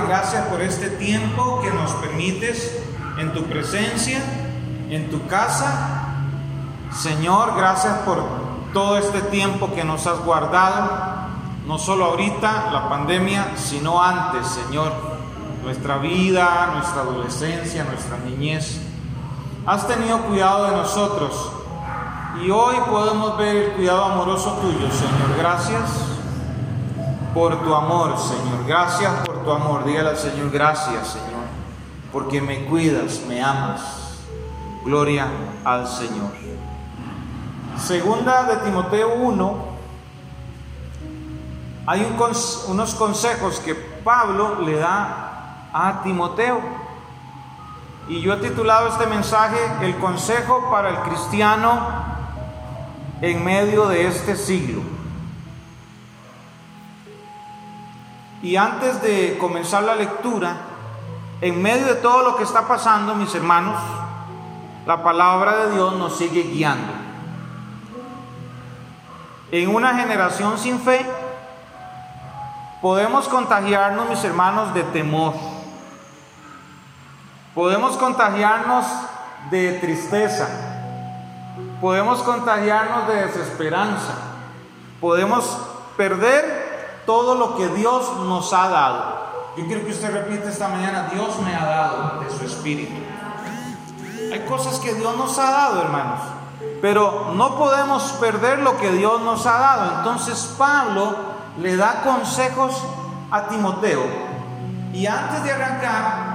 Gracias por este tiempo que nos permites en tu presencia, en tu casa. Señor, gracias por todo este tiempo que nos has guardado, no solo ahorita, la pandemia, sino antes, Señor, nuestra vida, nuestra adolescencia, nuestra niñez. Has tenido cuidado de nosotros y hoy podemos ver el cuidado amoroso tuyo, Señor. Gracias por tu amor, Señor. Gracias por tu amor. Dígale al Señor, gracias, Señor, porque me cuidas, me amas. Gloria al Señor. Segunda de Timoteo 1, hay unos consejos que Pablo le da a Timoteo. Y yo he titulado este mensaje El consejo para el cristiano en medio de este siglo. Y antes de comenzar la lectura, en medio de todo lo que está pasando, mis hermanos, la palabra de Dios nos sigue guiando. En una generación sin fe, podemos contagiarnos, mis hermanos, de temor. Podemos contagiarnos de tristeza. Podemos contagiarnos de desesperanza. Podemos perder todo lo que Dios nos ha dado. Yo quiero que usted repita esta mañana, Dios me ha dado de su espíritu. Hay cosas que Dios nos ha dado, hermanos, pero no podemos perder lo que Dios nos ha dado. Entonces Pablo le da consejos a Timoteo. Y antes de arrancar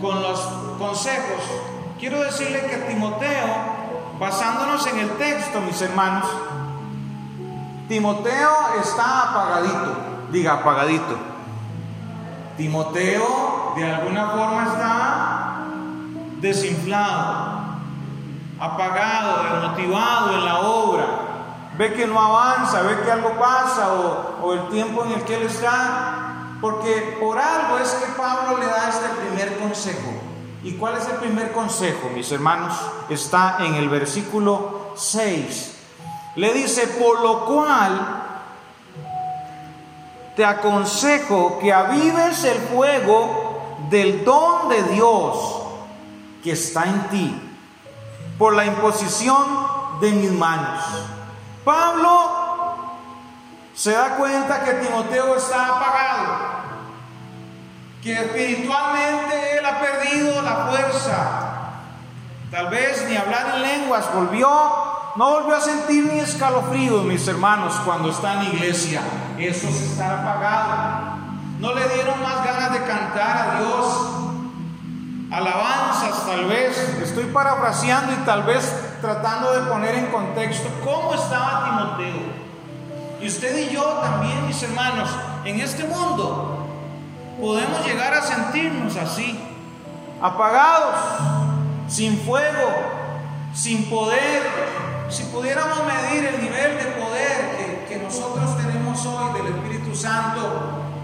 con los consejos, quiero decirle que Timoteo, basándonos en el texto, mis hermanos, Timoteo está apagadito, diga apagadito. Timoteo de alguna forma está desinflado, apagado, desmotivado en la obra. Ve que no avanza, ve que algo pasa o, o el tiempo en el que él está. Porque por algo es que Pablo le da este primer consejo. ¿Y cuál es el primer consejo, mis hermanos? Está en el versículo 6 le dice, por lo cual te aconsejo que avives el fuego del don de Dios que está en ti por la imposición de mis manos. Pablo se da cuenta que Timoteo está apagado, que espiritualmente él ha perdido la fuerza. Tal vez ni hablar en lenguas volvió no volvió a sentir ni escalofríos, mis hermanos, cuando está en iglesia. Eso se está apagado. No le dieron más ganas de cantar a Dios. Alabanzas, tal vez. Estoy parafraseando y tal vez tratando de poner en contexto cómo estaba Timoteo. Y usted y yo también, mis hermanos, en este mundo podemos llegar a sentirnos así, apagados, sin fuego, sin poder, si pudiéramos medir el nivel de poder que, nosotros tenemos hoy del Espíritu Santo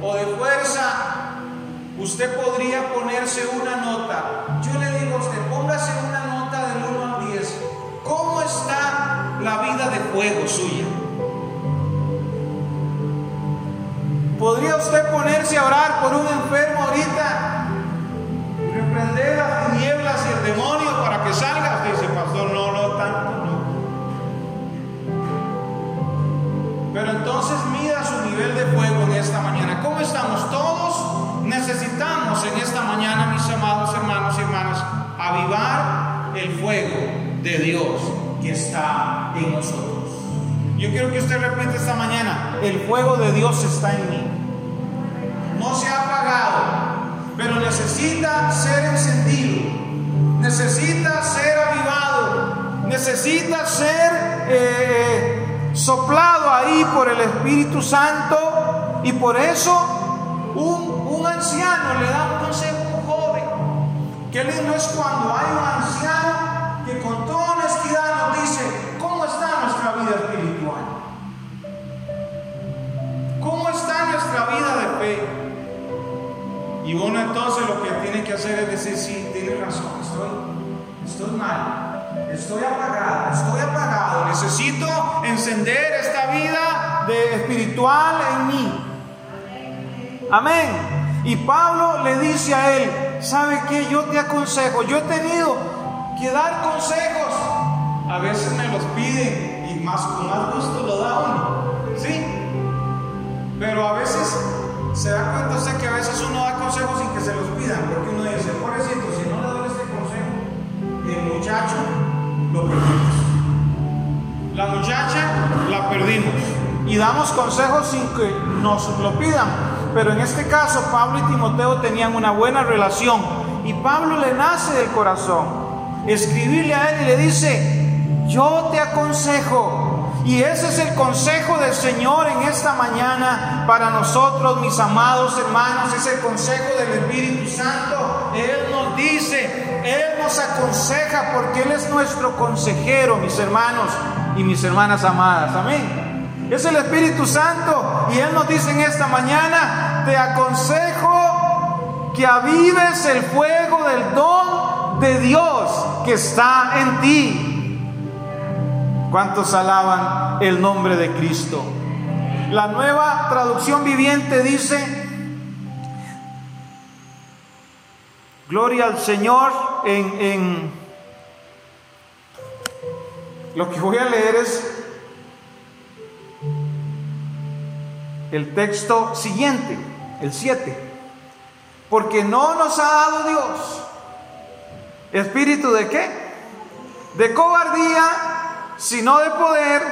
o de fuerza, usted podría ponerse una nota. Yo le digo a usted, póngase una nota del 1 al 10. ¿Cómo está la vida de fuego suya? ¿Podría usted ponerse a orar por un enfermo ahorita? Reprender las tinieblas y el demonio para que salga. De Dios que está en nosotros. Yo quiero que usted repita esta mañana, el fuego de Dios está en mí. No se ha apagado, pero necesita ser encendido, necesita ser avivado, necesita ser... Eh, soplado ahí por el Espíritu Santo y por eso un, un anciano le da un consejo a un joven. Qué lindo es cuando hay un anciano Y uno entonces lo que tiene que hacer es decir, sí, tiene razón, estoy, estoy mal Estoy apagado, estoy apagado. Necesito encender esta vida de espiritual en mí. Amén. Y Pablo le dice a él, ¿sabe qué? Yo te aconsejo, yo he tenido que dar consejos. A veces me los piden y más con más gusto lo da uno, ¿sí? Pero a veces se da cuenta usted que a veces uno da consejos sin que se los pidan, porque uno dice, pobrecito, si no le doy este consejo, el muchacho lo perdimos. La muchacha la perdimos. Y damos consejos sin que nos lo pidan. Pero en este caso, Pablo y Timoteo tenían una buena relación. Y Pablo le nace del corazón. Escribirle a él y le dice, yo te aconsejo y ese es el consejo del Señor en esta mañana para nosotros, mis amados hermanos. Es el consejo del Espíritu Santo. Él nos dice, Él nos aconseja porque Él es nuestro consejero, mis hermanos y mis hermanas amadas. Amén. Es el Espíritu Santo y Él nos dice en esta mañana, te aconsejo que avives el fuego del don de Dios que está en ti ¿Cuántos alaban el nombre de Cristo? La nueva traducción viviente dice, gloria al Señor en, en... Lo que voy a leer es el texto siguiente, el 7. Porque no nos ha dado Dios espíritu de qué? De cobardía, sino de poder,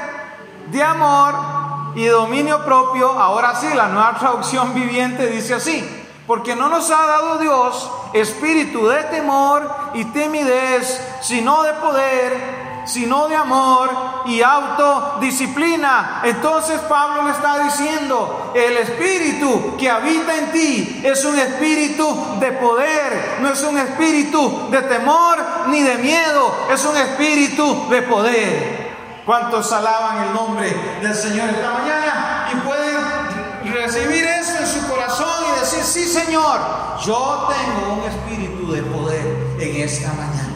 de amor y dominio propio. Ahora sí, la nueva traducción viviente dice así, porque no nos ha dado Dios espíritu de temor y timidez, sino de poder, sino de amor y autodisciplina. Entonces Pablo le está diciendo, el espíritu que habita en ti es un espíritu de poder, no es un espíritu de temor ni de miedo, es un espíritu de poder. ¿Cuántos alaban el nombre del Señor esta mañana y pueden recibir eso en su corazón y decir, sí Señor, yo tengo un espíritu de poder en esta mañana?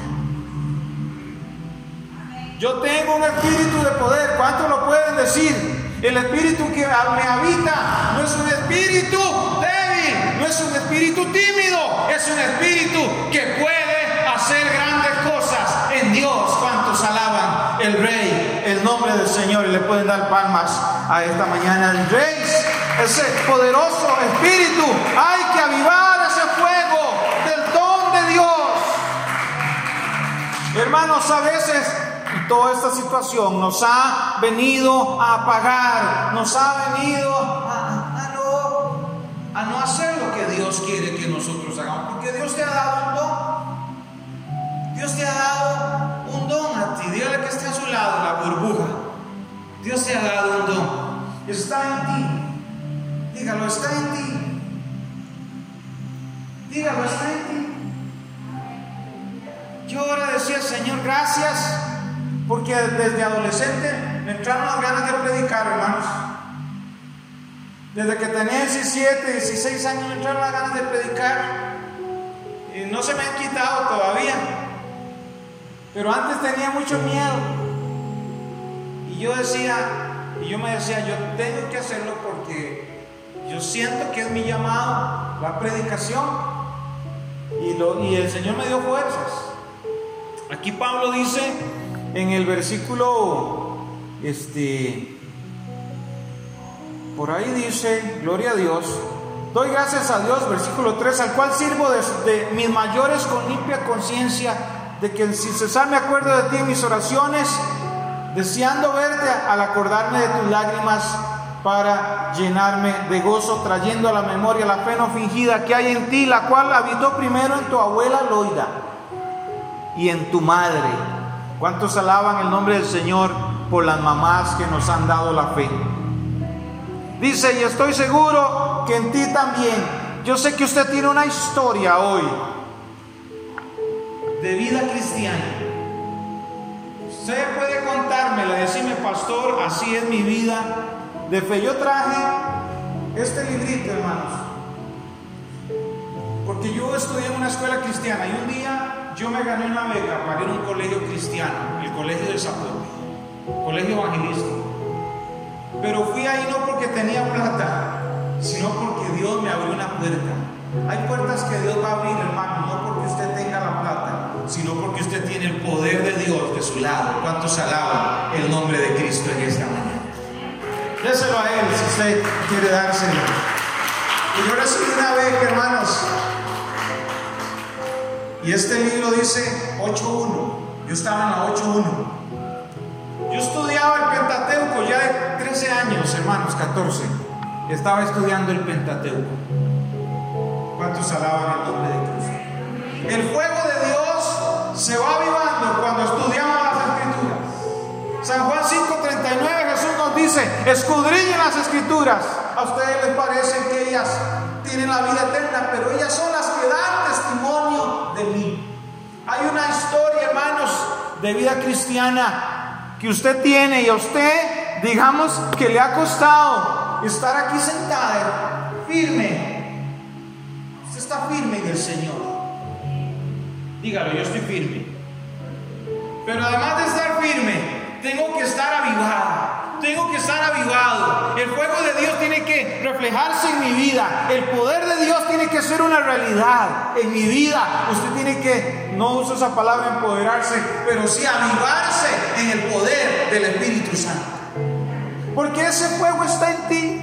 Yo tengo un espíritu de poder. ¿Cuántos lo pueden decir? El espíritu que me habita no es un espíritu débil, no es un espíritu tímido, es un espíritu que puede hacer grandes cosas en Dios. ¿Cuántos alaban el Rey, el nombre del Señor? Y le pueden dar palmas a esta mañana. El Rey, ese poderoso espíritu, hay que avivar ese fuego del don de Dios. Hermanos, a veces toda esta situación nos ha venido a apagar, nos ha venido a, no, a no hacer lo que Dios quiere que nosotros hagamos, porque Dios te ha dado un don. Dios te ha dado un don a ti. Dígale que está a su lado, la burbuja. Dios te ha dado un don. Está en ti. Dígalo, está en ti. Dígalo, está en ti. Yo ahora decía, Señor, gracias porque desde adolescente me entraron las ganas de predicar, hermanos. Desde que tenía 17, 16 años me entraron las ganas de predicar. Y no se me han quitado todavía. Pero antes tenía mucho miedo. Y yo decía, y yo me decía, yo tengo que hacerlo porque yo siento que es mi llamado, la predicación. Y, lo, y el Señor me dio fuerzas. Aquí Pablo dice, en el versículo, este, por ahí dice, gloria a Dios, doy gracias a Dios, versículo 3, al cual sirvo de, mis mayores con limpia conciencia, de que sin cesar me acuerdo de ti en mis oraciones, deseando verte al acordarme de tus lágrimas para llenarme de gozo, trayendo a la memoria la fe no fingida que hay en ti, la cual habitó primero en tu abuela Loida y en tu madre ¿Cuántos alaban el nombre del Señor por las mamás que nos han dado la fe? Dice, y estoy seguro que en ti también. Yo sé que usted tiene una historia hoy de vida cristiana. Usted puede contármela, decirme, pastor, así es mi vida de fe. Yo traje este librito, hermanos, porque yo estudié en una escuela cristiana y un día yo me gané una beca para ir a un colegio cristiano, el colegio del Zapote, colegio evangelístico. Pero fui ahí no porque tenía plata, sino porque Dios me abrió una puerta. Hay puertas que Dios va a abrir, hermano, no porque usted tenga la plata, sino porque usted tiene el poder de Dios de su lado. ¿Cuántos alaban el nombre de Cristo en esta mañana? Déselo a Él si usted quiere dárselo. Y yo recibí una vez, hermanos, y este libro dice 8.1. Yo estaba en la 8.1. Yo estudiaba el Pentateuco ya de 13 años, hermanos, 14. Estaba estudiando el Pentateuco. ¿Cuántos alaban el nombre de Cristo? El fuego de Dios se va avivando cuando estudiamos las Escrituras. San Juan 5:39 Jesús nos dice, escudriñen las Escrituras. A ustedes les parece que ellas tienen la vida eterna, pero ellas son las que dan testimonio de mí. Hay una historia, hermanos, de vida cristiana que usted tiene y a usted, digamos, que le ha costado estar aquí sentada, firme. Usted está firme en el Señor. Dígalo, yo estoy firme. Pero además de estar firme, tengo que estar avivada. Tengo que estar avivado. El fuego de Dios tiene que reflejarse en mi vida. El poder de Dios tiene que ser una realidad en mi vida. Usted tiene que, no uso esa palabra empoderarse, pero sí avivarse en el poder del Espíritu Santo. Porque ese fuego está en ti.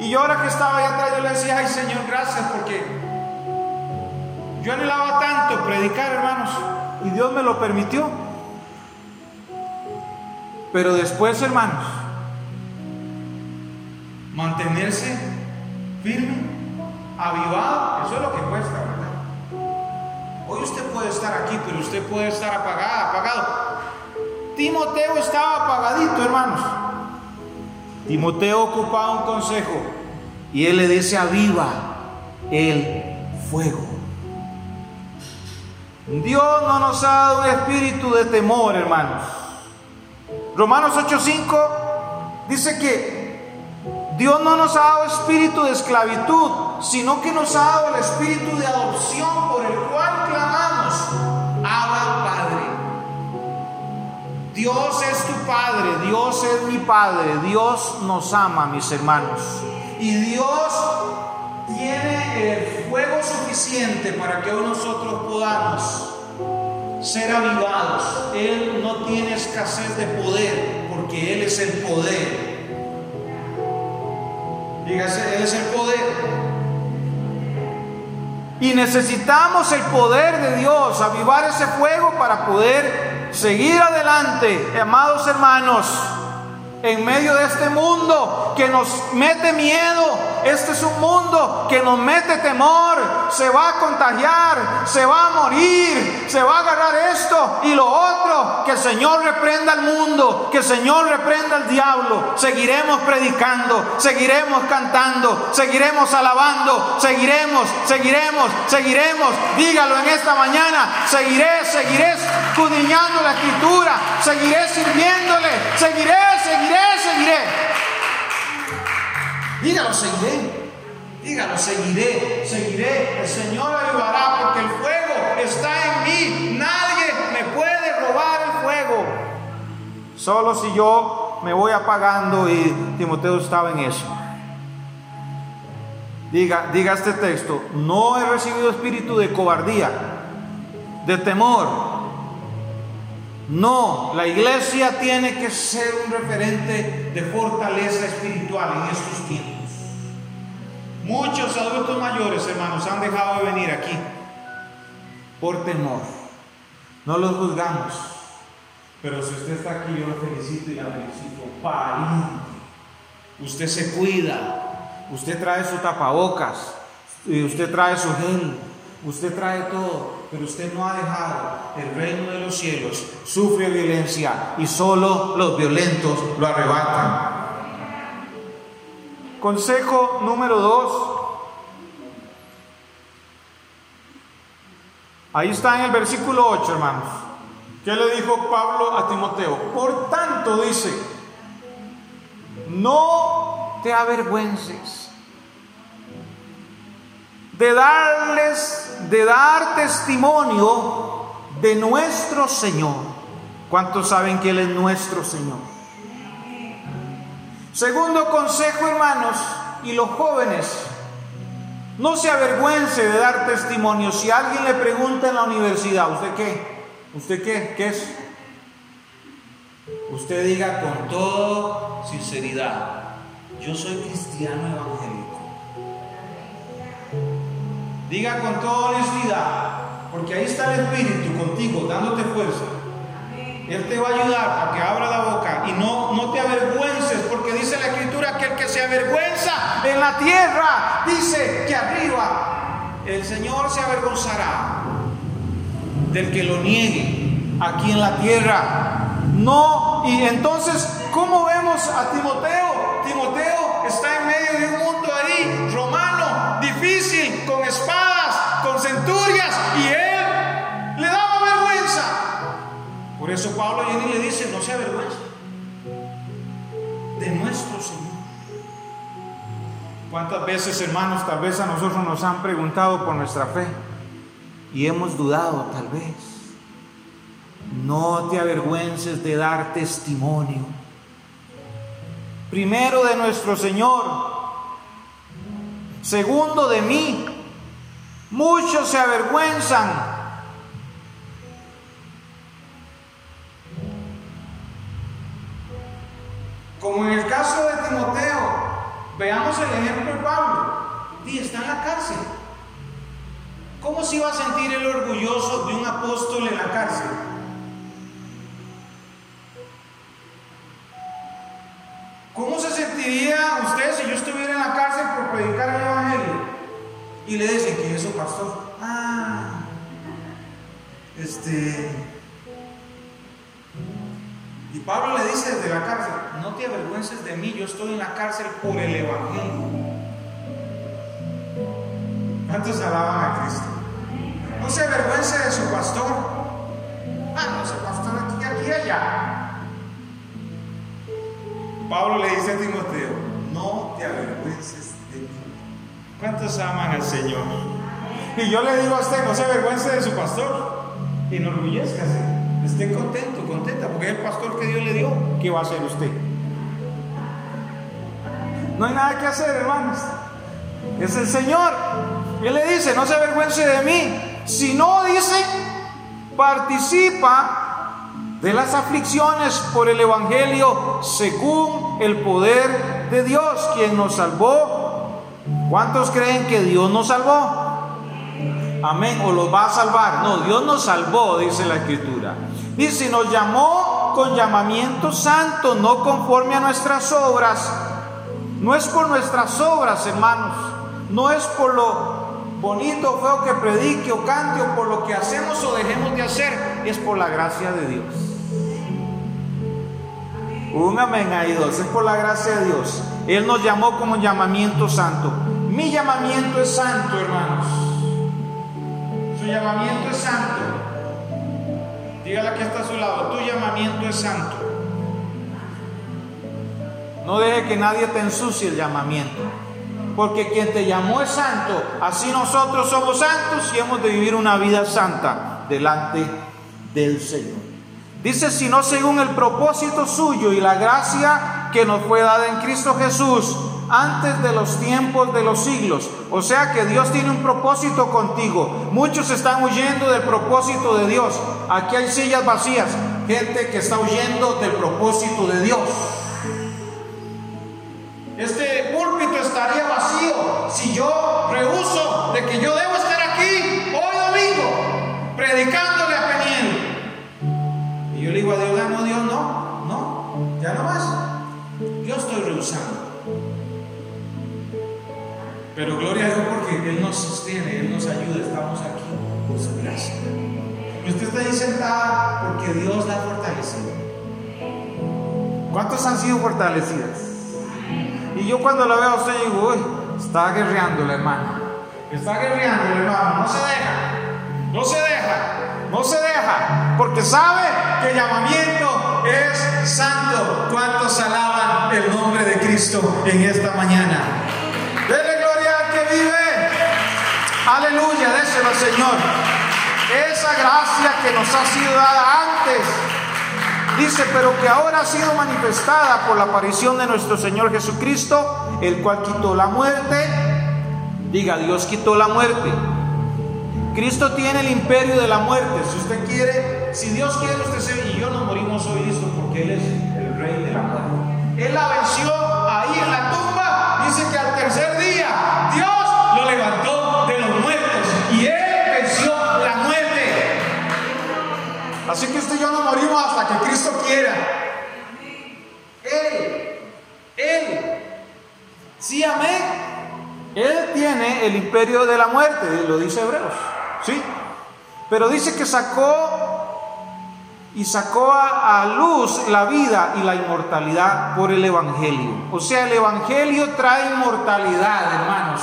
Y yo ahora que estaba allá atrás, yo le decía, ay Señor, gracias porque yo anhelaba tanto predicar, hermanos, y Dios me lo permitió. Pero después, hermanos, mantenerse firme, avivado, eso es lo que cuesta, ¿verdad? Hoy usted puede estar aquí, pero usted puede estar apagado, apagado. Timoteo estaba apagadito, hermanos. Timoteo ocupaba un consejo y él le dice, aviva el fuego. Dios no nos ha dado un espíritu de temor, hermanos Romanos 8:5 dice que Dios no nos ha dado espíritu de esclavitud, sino que nos ha dado el espíritu de adopción por el cual clamamos, Abba Padre. Dios es tu Padre, Dios es mi Padre, Dios nos ama, mis hermanos. Y Dios tiene el fuego suficiente para que nosotros podamos ser avivados. Él no tiene escasez de poder porque Él es el poder. Dígase, Él es el poder. Y necesitamos el poder de Dios, avivar ese fuego para poder seguir adelante, amados hermanos en medio de este mundo que nos mete miedo. Este es un mundo que nos mete temor. Se va a contagiar, se va a morir, se va a agarrar esto y lo otro. Que el Señor reprenda al mundo, que el Señor reprenda al diablo. Seguiremos predicando, seguiremos cantando, seguiremos alabando, seguiremos, seguiremos, seguiremos. Dígalo en esta mañana. Seguiré, seguiré escudriñando la escritura, seguiré sirviéndole, seguiré, seguiré seguiré, seguiré. Dígalo, seguiré. Dígalo, seguiré, seguiré. El Señor ayudará porque el fuego está en mí. Nadie me puede robar el fuego. Solo si yo me voy apagando y Timoteo estaba en eso. Diga, diga este texto, no he recibido espíritu de cobardía, de temor, no, la iglesia tiene que ser un referente de fortaleza espiritual en estos tiempos. Muchos adultos mayores, hermanos, han dejado de venir aquí por temor. No los juzgamos, pero si usted está aquí, yo lo felicito y la felicito. Pariente. Usted se cuida, usted trae su tapabocas, y usted trae su gel, usted trae todo pero usted no ha dejado el reino de los cielos, sufre violencia y solo los violentos lo arrebatan. Consejo número dos. Ahí está en el versículo 8, hermanos. ¿Qué le dijo Pablo a Timoteo? Por tanto, dice, no te avergüences de darles, de dar testimonio de nuestro Señor. ¿Cuántos saben que Él es nuestro Señor? Segundo consejo, hermanos, y los jóvenes, No se avergüence de dar testimonio. Si alguien le pregunta en la universidad, ¿usted qué? ¿Usted qué? ¿Qué es? Usted diga con toda sinceridad, yo soy cristiano evangélico. Diga con toda honestidad, porque ahí está el Espíritu contigo, dándote fuerza. Él te va a ayudar a que abra la boca y no, no te avergüences, porque dice la Escritura que el que se avergüenza en la tierra, dice que arriba el Señor se avergonzará del que lo niegue aquí en la tierra. No, y entonces, ¿cómo vemos a Timoteo? Timoteo está en medio de un mundo ahí, eso Pablo viene y le dice, no se avergüenza de nuestro Señor. ¿Cuántas veces, hermanos, tal vez a nosotros nos han preguntado por nuestra fe y hemos dudado, tal vez? No te avergüences de dar testimonio. Primero de nuestro Señor. Segundo de mí. Muchos se avergüenzan. Como en el caso de Timoteo, veamos el ejemplo de Pablo. Y está en la cárcel. ¿Cómo se iba a sentir el orgulloso de un apóstol en la cárcel? ¿Cómo se sentiría usted si yo estuviera en la cárcel por predicar el Evangelio? Y le dicen que eso, pastor. Ah, este. Y Pablo le dice desde la cárcel: No te avergüences de mí, yo estoy en la cárcel por el Evangelio. ¿Cuántos alaban a Cristo? No se avergüence de su pastor. Ah, no, ese pastor aquí, aquí, allá. Pablo le dice a Timoteo, no te avergüences de mí. ¿Cuántos aman al Señor? Y yo le digo a usted, no se avergüence de su pastor, enorgullezcase, esté contento, contenta, porque es el pastor que Dios le dio, ¿qué va a hacer usted? No hay nada que hacer, hermanos. Es el Señor. Él le dice, no se avergüence de mí. Si no, dice, participa de las aflicciones por el Evangelio según el poder de Dios, quien nos salvó. ¿Cuántos creen que Dios nos salvó? Amén, o los va a salvar. No, Dios nos salvó, dice la Escritura. Dice, nos llamó con llamamiento santo, no conforme a nuestras obras. No es por nuestras obras, hermanos. No es por lo bonito o feo que predique o cante o por lo que hacemos o dejemos de hacer. Es por la gracia de Dios. Un amén ahí dos, es por la gracia de Dios. Él nos llamó como llamamiento santo. Mi llamamiento es santo, hermanos. Su llamamiento es santo. Dígale que está a su lado, tu llamamiento es santo. No deje que nadie te ensucie el llamamiento. Porque quien te llamó es santo. Así nosotros somos santos y hemos de vivir una vida santa delante del Señor. Dice, sino según el propósito suyo y la gracia que nos fue dada en Cristo Jesús antes de los tiempos de los siglos. O sea que Dios tiene un propósito contigo. Muchos están huyendo del propósito de Dios. Aquí hay sillas vacías, gente que está huyendo del propósito de Dios. Estaría vacío si yo rehuso de que yo debo estar aquí hoy domingo predicándole a Peniel. Y yo le digo a Dios, ah, no, Dios, no, no, ya no más. Yo estoy rehusando. Pero gloria a Dios porque Él nos sostiene, Él nos ayuda, estamos aquí por su gracia. Y usted está ahí sentada porque Dios la ha fortalecido. ¿Cuántos han sido fortalecidas? Yo cuando la veo a usted digo, uy, está guerreando el hermano. Está guerreando el hermano, no se deja, no se deja, no se deja, porque sabe que el llamamiento es santo. ¿Cuántos alaban el nombre de Cristo en esta mañana? Dele gloria al que vive. Aleluya, déselo Señor. Esa gracia que nos ha sido dada antes Dice, pero que ahora ha sido manifestada por la aparición de nuestro Señor Jesucristo, el cual quitó la muerte Diga, Dios quitó la muerte. Cristo tiene el imperio de la muerte. Si usted quiere, si Dios quiere, usted se y yo nos morimos hoy listo porque Él es el rey de la muerte. Él la venció ahí en la tumba. Dice que al tercer Así que usted y yo nos morimos hasta que Cristo quiera. Él, Él. Sí, amén. Él tiene el imperio de la muerte, lo dice Hebreos. ¿Sí? Pero dice que sacó y sacó a, luz la vida y la inmortalidad por el Evangelio. O sea, el Evangelio trae inmortalidad, hermanos.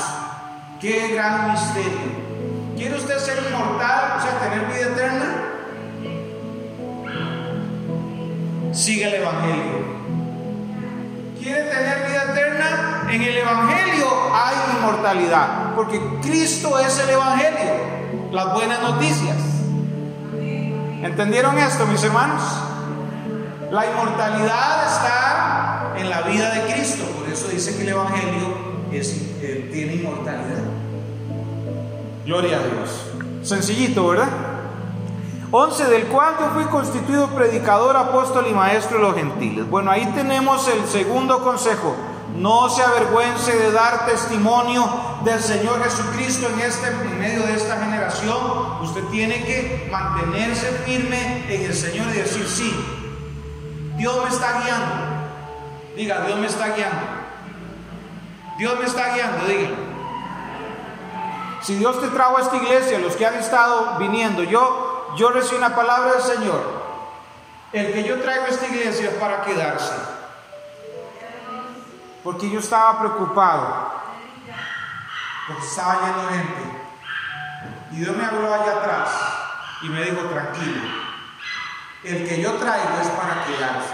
Qué gran misterio. ¿Quiere usted ser inmortal, o sea, tener vida eterna? Sigue el Evangelio. ¿Quiere tener vida eterna? En el Evangelio hay inmortalidad, porque Cristo es el Evangelio las buenas noticias. ¿Entendieron esto, mis hermanos? La inmortalidad está en la vida de Cristo, por eso dice que el Evangelio tiene inmortalidad. Gloria a Dios. Sencillito, ¿verdad? 11, del cual yo fui constituido predicador, apóstol y maestro de los gentiles. Bueno, ahí tenemos el segundo consejo. No se avergüence de dar testimonio del Señor Jesucristo en, este, en medio de esta generación. Usted tiene que mantenerse firme en el Señor y decir, sí, Dios me está guiando. Diga, Dios me está guiando. Dios me está guiando, diga. Si Dios te trajo a esta iglesia, los que han estado viniendo, yo, yo recibí una palabra del Señor. El que yo traigo a esta iglesia es para quedarse porque yo estaba preocupado, porque estaba lleno de gente. Y Dios me habló allá atrás y me dijo, tranquilo, el que yo traigo es para quedarse.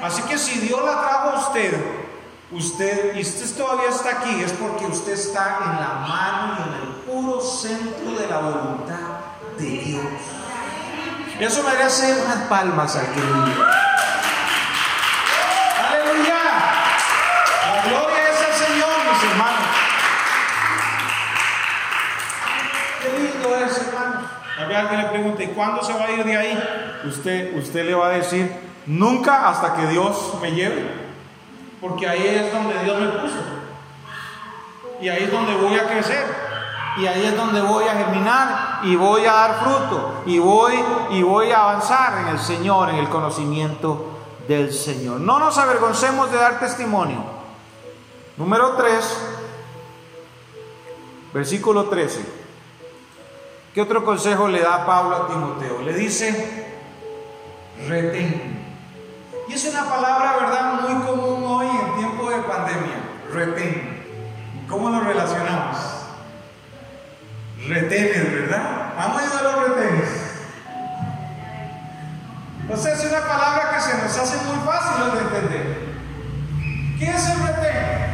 Así que si Dios la trajo a usted, usted, y usted todavía está aquí, es porque usted está en la mano y en el puro centro de la voluntad de Dios. Eso merece unas palmas al que Gloria es al Señor, mis hermanos. Qué lindo es, hermanos. Había alguien le pregunta, ¿y cuándo se va a ir de ahí? Usted, usted le va a decir, nunca hasta que Dios me lleve. Porque ahí es donde Dios me puso. Y ahí es donde voy a crecer. Y ahí es donde voy a germinar y voy a dar fruto. Y voy, y voy a avanzar en el Señor, en el conocimiento del Señor. No nos avergoncemos de dar testimonio Número 3, versículo 13. ¿Qué otro consejo le da Pablo a Timoteo? Le dice, retén. Y es una palabra, ¿verdad?, muy común hoy en tiempo de pandemia. Retén. ¿Cómo lo relacionamos? Retenes, ¿verdad? ¿Han oído los retenes? Entonces es una palabra que se nos hace muy fácil de entender. ¿Qué es el retén?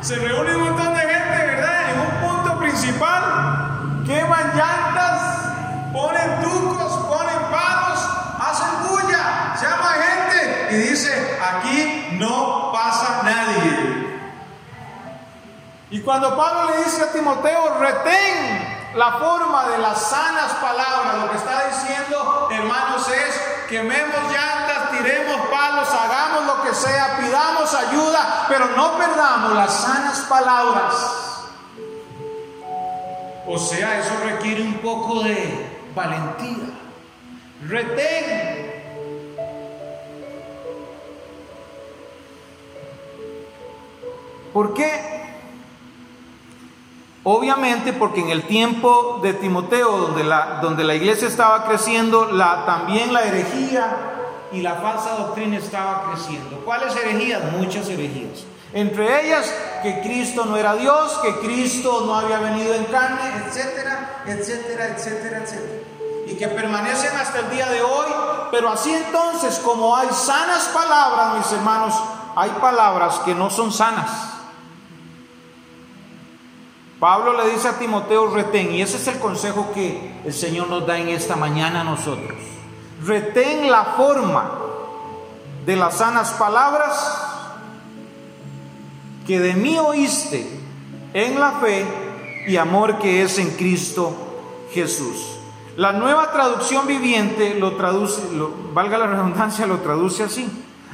se reúne un montón de gente, ¿verdad? En un punto principal, queman llantas, ponen tucos, ponen palos, hacen bulla, llama gente y dice, aquí no pasa nadie. Y cuando Pablo le dice a Timoteo, retén la forma de las sanas palabras, lo que está diciendo, hermanos, es quememos llantas, tiremos palos, hagamos lo que sea, pidamos ayuda, pero no perdamos las sanas palabras. O sea, eso requiere un poco de valentía. Retén. ¿Por qué? Obviamente porque en el tiempo de Timoteo, donde la, donde la iglesia estaba creciendo, la, también la herejía y la falsa doctrina estaba creciendo. ¿Cuáles herejías? Muchas herejías. Entre ellas que Cristo no era Dios, que Cristo no había venido en carne, etcétera, etcétera, etcétera, etcétera. Y que permanecen hasta el día de hoy. Pero así entonces, como hay sanas palabras, mis hermanos, hay palabras que no son sanas. Pablo le dice a Timoteo, retén, y ese es el consejo que el Señor nos da en esta mañana a nosotros. Retén la forma de las sanas palabras que de mí oíste en la fe y amor que es en Cristo Jesús. La nueva traducción viviente lo traduce, valga la redundancia, lo traduce así.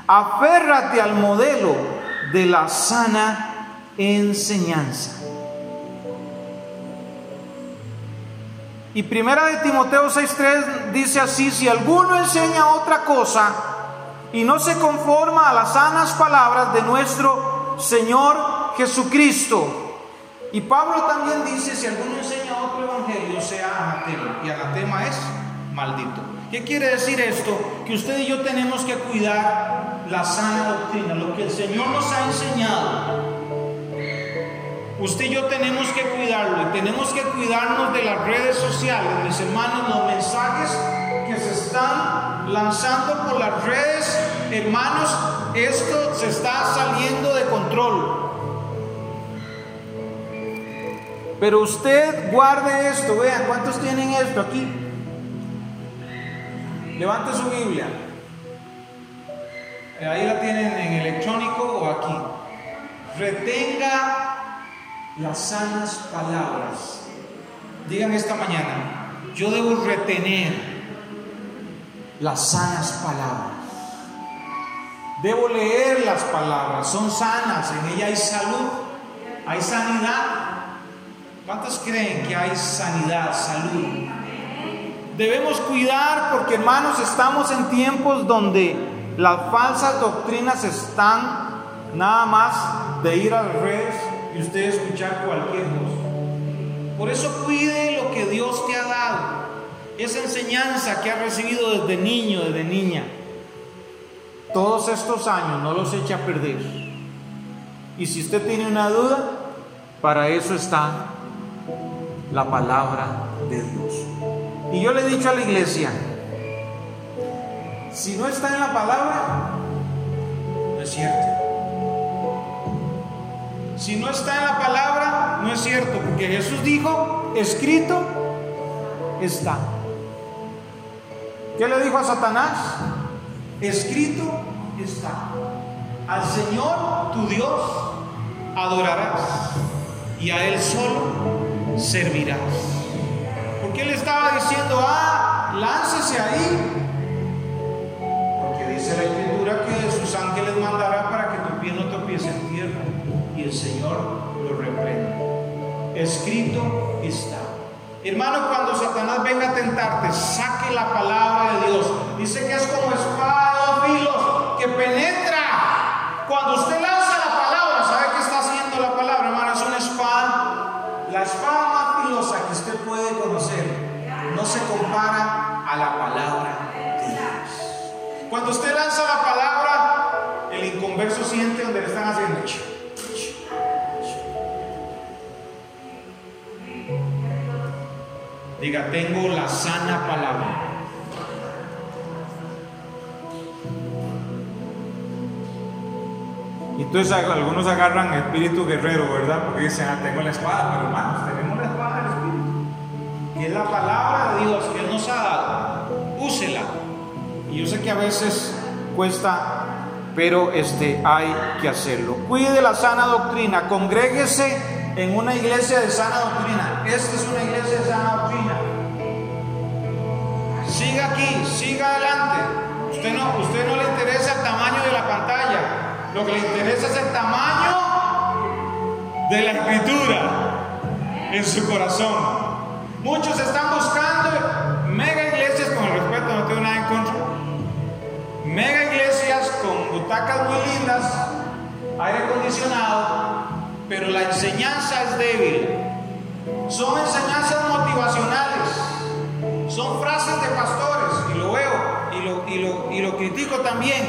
Aférrate al modelo de la sana enseñanza. Y primera de Timoteo 6:3 dice así, si alguno enseña otra cosa y no se conforma a las sanas palabras de nuestro Señor Jesucristo. Y Pablo también dice, si alguno enseña otro evangelio, sea anatema. Y anatema es maldito. ¿Qué quiere decir esto? Que usted y yo tenemos que cuidar la sana doctrina, lo que el Señor nos ha enseñado Usted y yo tenemos que cuidarlo y tenemos que cuidarnos de las redes sociales, mis hermanos, los mensajes que se están lanzando por las redes, hermanos, esto se está saliendo de control. Pero usted guarde esto, vean, ¿cuántos tienen esto aquí? Levante su Biblia. Ahí la tienen en electrónico o aquí. Retenga las sanas palabras. Digan esta mañana, yo debo retener las sanas palabras. Debo leer las palabras, son sanas, en ella hay salud, hay sanidad. ¿Cuántos creen que hay sanidad, salud? Debemos cuidar porque hermanos estamos en tiempos donde las falsas doctrinas están nada más de ir a las y usted escuchar cualquier voz. Por eso cuide lo que Dios te ha dado, esa enseñanza que ha recibido desde niño, desde niña. Todos estos años no los eche a perder. Y si usted tiene una duda, para eso está la palabra de Dios. Y yo le he dicho a la iglesia, si no está en la palabra, no es cierto. Si no está en la palabra, no es cierto, porque Jesús dijo, escrito está. ¿Qué le dijo a Satanás? Escrito está. Al Señor tu Dios adorarás y a Él solo servirás. Porque Él estaba diciendo, ah, láncese ahí. Porque dice la Escritura Señor lo reprende. Escrito está. Hermano, cuando Satanás venga a tentarte, saque la palabra de Dios. Dice que es como espada de filos que penetra. Cuando usted lanza la palabra, ¿sabe qué está haciendo la palabra, hermano? Es una espada. La espada más filosa que usted puede conocer no se compara a la palabra de Dios. Cuando usted lanza la palabra, el inconverso siente donde le están haciendo. Diga, tengo la sana palabra. Entonces algunos agarran espíritu guerrero, ¿verdad? Porque dicen, ah, tengo la espada, pero hermanos, tenemos la espada del espíritu. Y es la palabra de Dios que Él nos ha dado. Úsela. Y yo sé que a veces cuesta, pero este, hay que hacerlo. Cuide la sana doctrina, congréguese en una iglesia de sana doctrina. Esta es una iglesia de sana doctrina. Siga aquí, siga adelante. Usted no, usted no le interesa el tamaño de la pantalla. Lo que le interesa es el tamaño de la escritura en su corazón. Muchos están buscando mega iglesias, con el respeto, no tengo nada en contra. Mega iglesias con butacas muy lindas, aire acondicionado, pero la enseñanza es débil. Son enseñanzas motivacionales, son frases de pastores, y lo veo y lo, y lo, y lo critico también.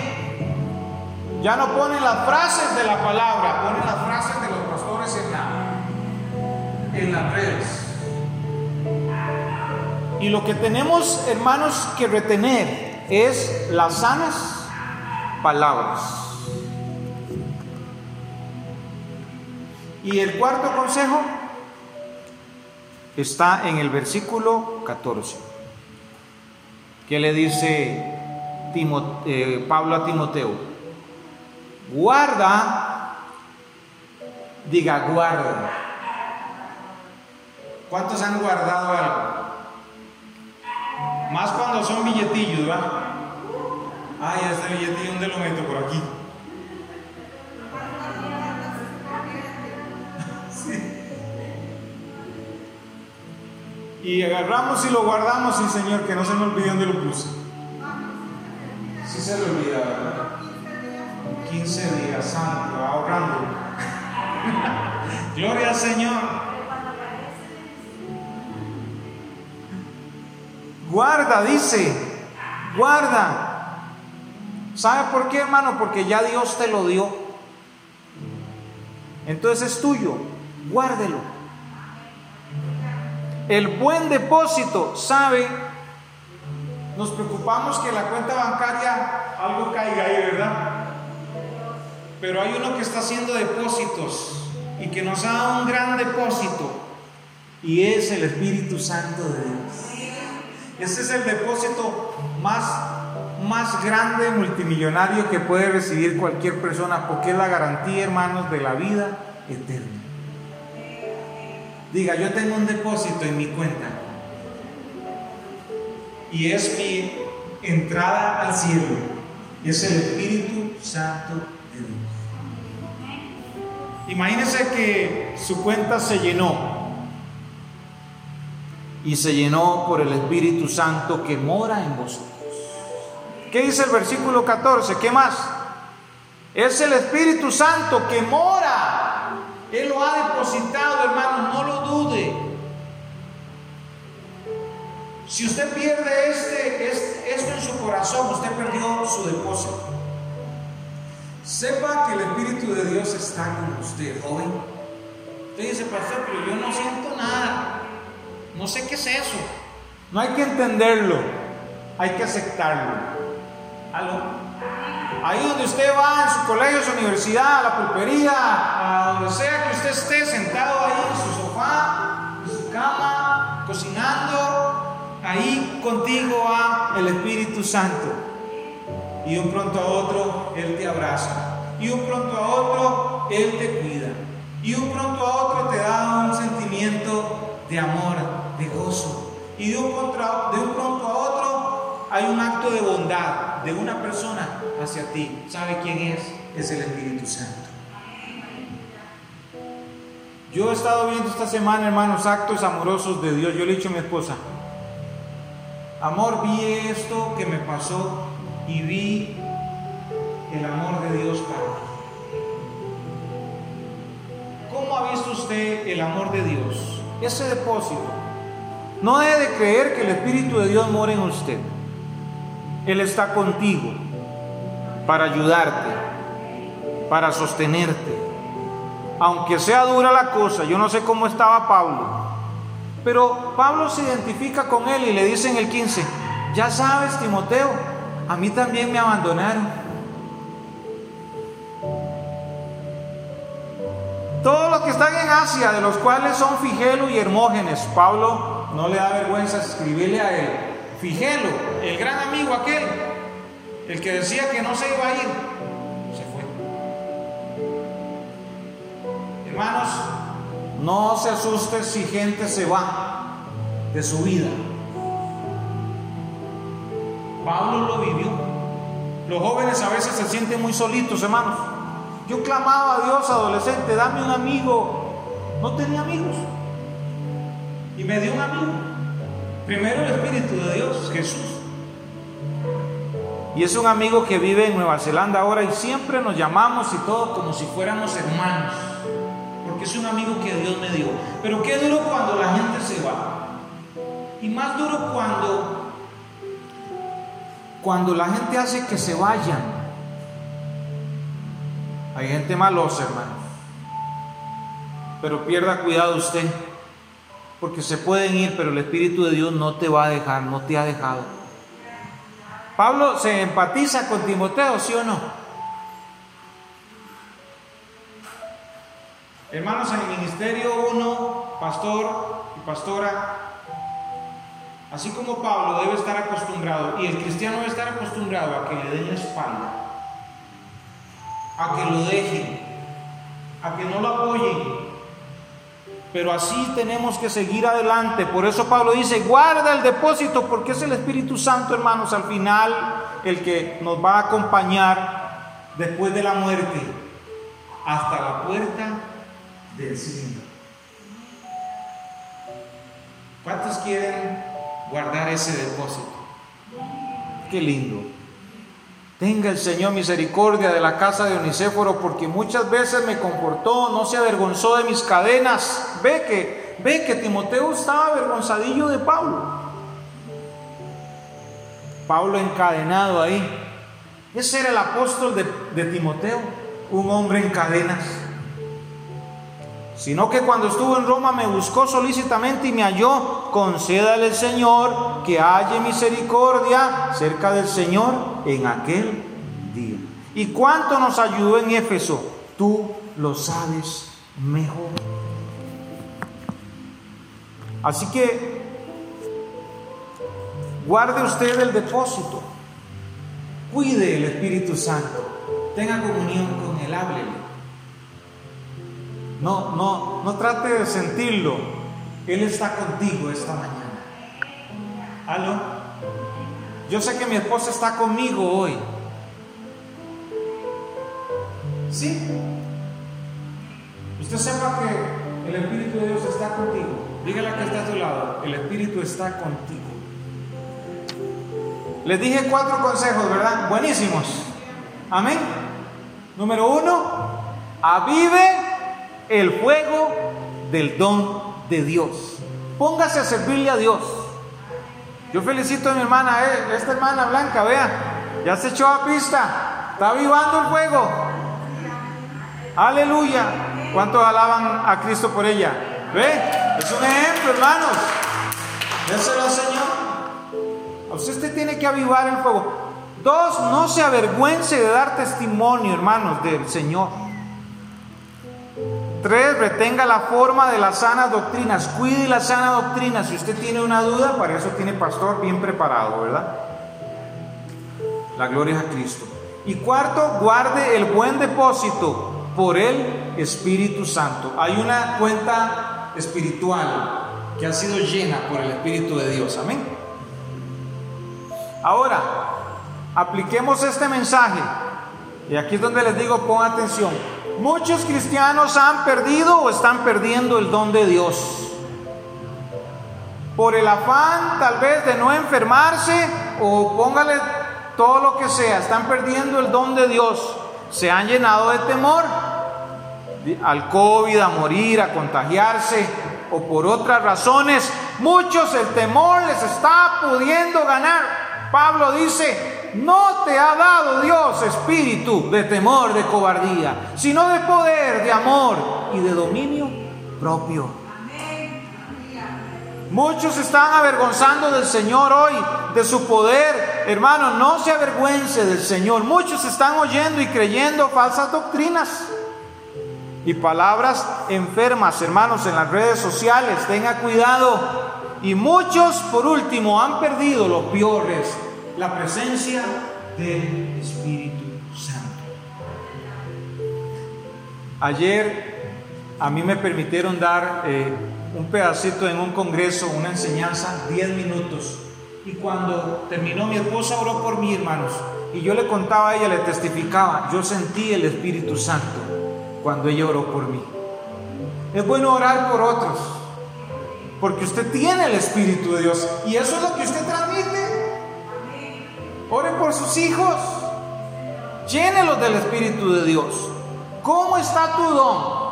Ya no ponen las frases de la palabra, ponen las frases de los pastores en, la, en las redes. Y lo que tenemos, hermanos, que retener es las sanas palabras. Y el cuarto consejo está en el versículo 14, que le dice eh, Pablo a Timoteo, guarda Diga, guarda. ¿Cuántos han guardado algo? Más cuando son billetillos, ¿va? Ay, este billetillo, ¿dónde lo meto? Por aquí. Y agarramos y lo guardamos, sí Señor, que no se me olvide dónde lo puse. Sí se le olvida, ¿verdad? 15 días, santo, ahorrando. Gloria al Señor. Guarda, dice, guarda. ¿Sabe por qué, hermano? Porque ya Dios te lo dio. Entonces es tuyo. Guárdelo. El buen depósito, ¿sabe? Nos preocupamos que la cuenta bancaria algo caiga ahí, ¿verdad? Pero hay uno que está haciendo depósitos y que nos da un gran depósito y es el Espíritu Santo de Dios. Ese es el depósito más, más grande multimillonario que puede recibir cualquier persona porque es la garantía, hermanos, de la vida eterna. Diga, yo tengo un depósito en mi cuenta. Y es mi entrada al cielo. Es el Espíritu Santo de Dios. Imagínese que su cuenta se llenó. Y se llenó por el Espíritu Santo que mora en vosotros. ¿Qué dice el versículo 14? ¿Qué más? Es el Espíritu Santo que mora él lo ha depositado, hermano, no lo Si usted pierde este, este, esto en su corazón, usted perdió su depósito. Sepa que el Espíritu de Dios está con usted, joven. Usted dice, pastor, pero yo no siento nada. No sé qué es eso. No hay que entenderlo, hay que aceptarlo. ¿Aló? Ahí donde usted va, en su colegio, su universidad, a la pulpería, a donde sea que usted esté sentado ahí en su sofá, en su cama, cocinando, ahí contigo va el Espíritu Santo. Y un pronto a otro Él te abraza. Y un pronto a otro Él te cuida. Y un pronto a otro te da un sentimiento de amor, de gozo. Y de un, de un pronto a otro hay un acto de bondad de una persona hacia ti. ¿Sabe quién es? Es el Espíritu Santo. Yo he estado viendo esta semana, hermanos, actos amorosos de Dios. Yo le he dicho a mi esposa, amor, vi esto que me pasó y vi el amor de Dios para mí. ¿Cómo ha visto usted el amor de Dios? Ese depósito. No debe de creer que el Espíritu de Dios mora en usted. Él está contigo para ayudarte, para sostenerte. Aunque sea dura la cosa, yo no sé cómo estaba Pablo, pero Pablo se identifica con él y le dice en el 15, ya sabes Timoteo, a mí también me abandonaron. Todos los que están en Asia, de los cuales son Figelo y Hermógenes, Pablo no le da vergüenza escribirle a él. Figelo, el gran amigo aquel, el que decía que no se iba a ir, se fue. Hermanos, no se asuste si gente se va de su vida. Pablo lo vivió. Los jóvenes a veces se sienten muy solitos, hermanos. Yo clamaba a Dios adolescente, dame un amigo. No tenía amigos. Y me dio un amigo. Primero el Espíritu de Dios, Jesús. Y es un amigo que vive en Nueva Zelanda ahora y siempre nos llamamos y todo como si fuéramos hermanos. Es un amigo que Dios me dio. Pero qué duro cuando la gente se va. Y más duro cuando cuando la gente hace que se vayan. Hay gente malosa, hermano. Pero pierda cuidado usted. Porque se pueden ir, pero el Espíritu de Dios no te va a dejar, no te ha dejado. Pablo se empatiza con Timoteo, ¿sí o no? Hermanos, en el ministerio uno, pastor y pastora, así como Pablo debe estar acostumbrado, y el cristiano debe estar acostumbrado a que le den la espalda, a que lo dejen, a que no lo apoyen. Pero así tenemos que seguir adelante. Por eso Pablo dice, guarda el depósito, porque es el Espíritu Santo, hermanos, al final el que nos va a acompañar después de la muerte hasta la puerta del cielo. ¿Cuántos quieren guardar ese depósito? Qué lindo. Tenga el Señor misericordia de la casa de Onicéforo, porque muchas veces me comportó, no se avergonzó de mis cadenas. Ve que, ve que Timoteo estaba avergonzadillo de Pablo. Pablo encadenado ahí. Ese era el apóstol de, de Timoteo, un hombre en cadenas. Sino que cuando estuvo en Roma me buscó solícitamente y me halló. Concédale Señor que haya misericordia cerca del Señor en aquel día. ¿Y cuánto nos ayudó en Éfeso? Tú lo sabes mejor. Así que guarde usted el depósito. Cuide el Espíritu Santo. Tenga comunión con Él, háblele. No, no, no trate de sentirlo. Él está contigo esta mañana. ¿Aló? Yo sé que mi esposa está conmigo hoy. ¿Sí? Usted sepa que el Espíritu de Dios está contigo. Dígale que está a tu lado. El Espíritu está contigo. Les dije cuatro consejos, ¿verdad? Buenísimos. Amén. Número uno, avive el fuego del don de Dios. Póngase a servirle a Dios. Yo felicito a mi hermana, eh, esta hermana blanca, vea, ya se echó a pista, está avivando el fuego. Aleluya. ¿Cuántos alaban a Cristo por ella? ¿Ve? Es un ejemplo, hermanos. Déselo Señor. Usted tiene que avivar el fuego. Dos, no se avergüence de dar testimonio, hermanos, del Señor. Tres, retenga la forma de las sanas doctrinas. Cuide la sana doctrina. Si usted tiene una duda, para eso tiene pastor bien preparado, ¿verdad? La gloria es a Cristo. Y cuarto, guarde el buen depósito por el Espíritu Santo. Hay una cuenta espiritual que ha sido llena por el Espíritu de Dios. Amén. Ahora, apliquemos este mensaje. Y aquí es donde les digo, pon atención. Muchos cristianos han perdido o están perdiendo el don de Dios. Por el afán tal vez de no enfermarse o póngale todo lo que sea, están perdiendo el don de Dios. Se han llenado de temor al COVID, a morir, a contagiarse o por otras razones. Muchos el temor les está pudiendo ganar. Pablo dice, no te ha dado Dios espíritu de temor, de cobardía, sino de poder, de amor y de dominio propio. Muchos están avergonzando del Señor hoy, de su poder. Hermano, no se avergüence del Señor. Muchos están oyendo y creyendo falsas doctrinas y palabras enfermas, hermanos, en las redes sociales. Tenga cuidado. Y muchos, por último, han perdido los peores la presencia del Espíritu Santo. Ayer a mí me permitieron dar eh, un pedacito en un congreso, una enseñanza, 10 minutos. Y cuando terminó mi esposa oró por mí, hermanos. Y yo le contaba a ella, le testificaba, yo sentí el Espíritu Santo cuando ella oró por mí. Es bueno orar por otros, porque usted tiene el Espíritu de Dios y eso es lo que usted transmite. Ore por sus hijos. Llénelos del Espíritu de Dios. ¿Cómo está tu don?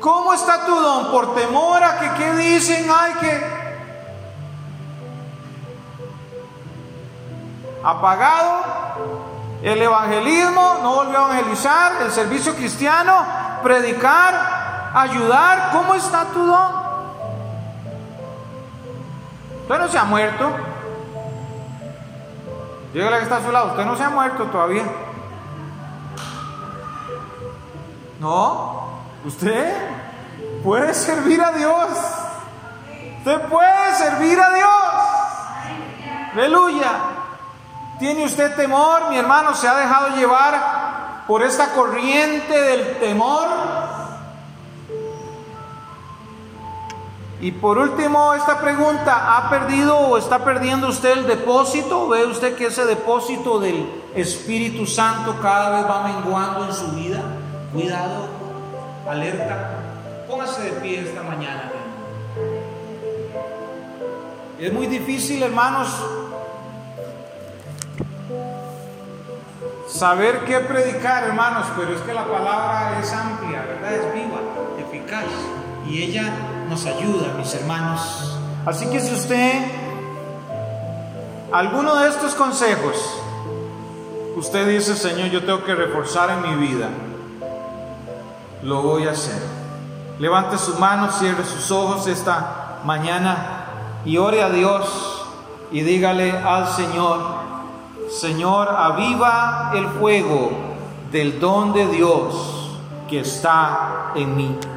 ¿Cómo está tu don? Por temor a que qué dicen, hay que apagado el evangelismo, no volvió a evangelizar, el servicio cristiano, predicar, ayudar. ¿Cómo está tu don? Usted no se ha muerto. Dígale que está a su lado, usted no se ha muerto todavía. No, usted puede servir a Dios. Usted puede servir a Dios. Aleluya. ¿Tiene usted temor? Mi hermano se ha dejado llevar por esta corriente del temor. Y por último, esta pregunta, ¿ha perdido o está perdiendo usted el depósito? ¿Ve usted que ese depósito del Espíritu Santo cada vez va menguando en su vida? Cuidado, alerta, póngase de pie esta mañana. Es muy difícil, hermanos, saber qué predicar, hermanos, pero es que la palabra es amplia, ¿verdad? Es viva, eficaz. Y ella nos ayuda, mis hermanos. Así que si usted, alguno de estos consejos, usted dice, Señor, yo tengo que reforzar en mi vida, lo voy a hacer. Levante sus manos, cierre sus ojos esta mañana y ore a Dios y dígale al Señor, Señor, aviva el fuego del don de Dios que está en mí.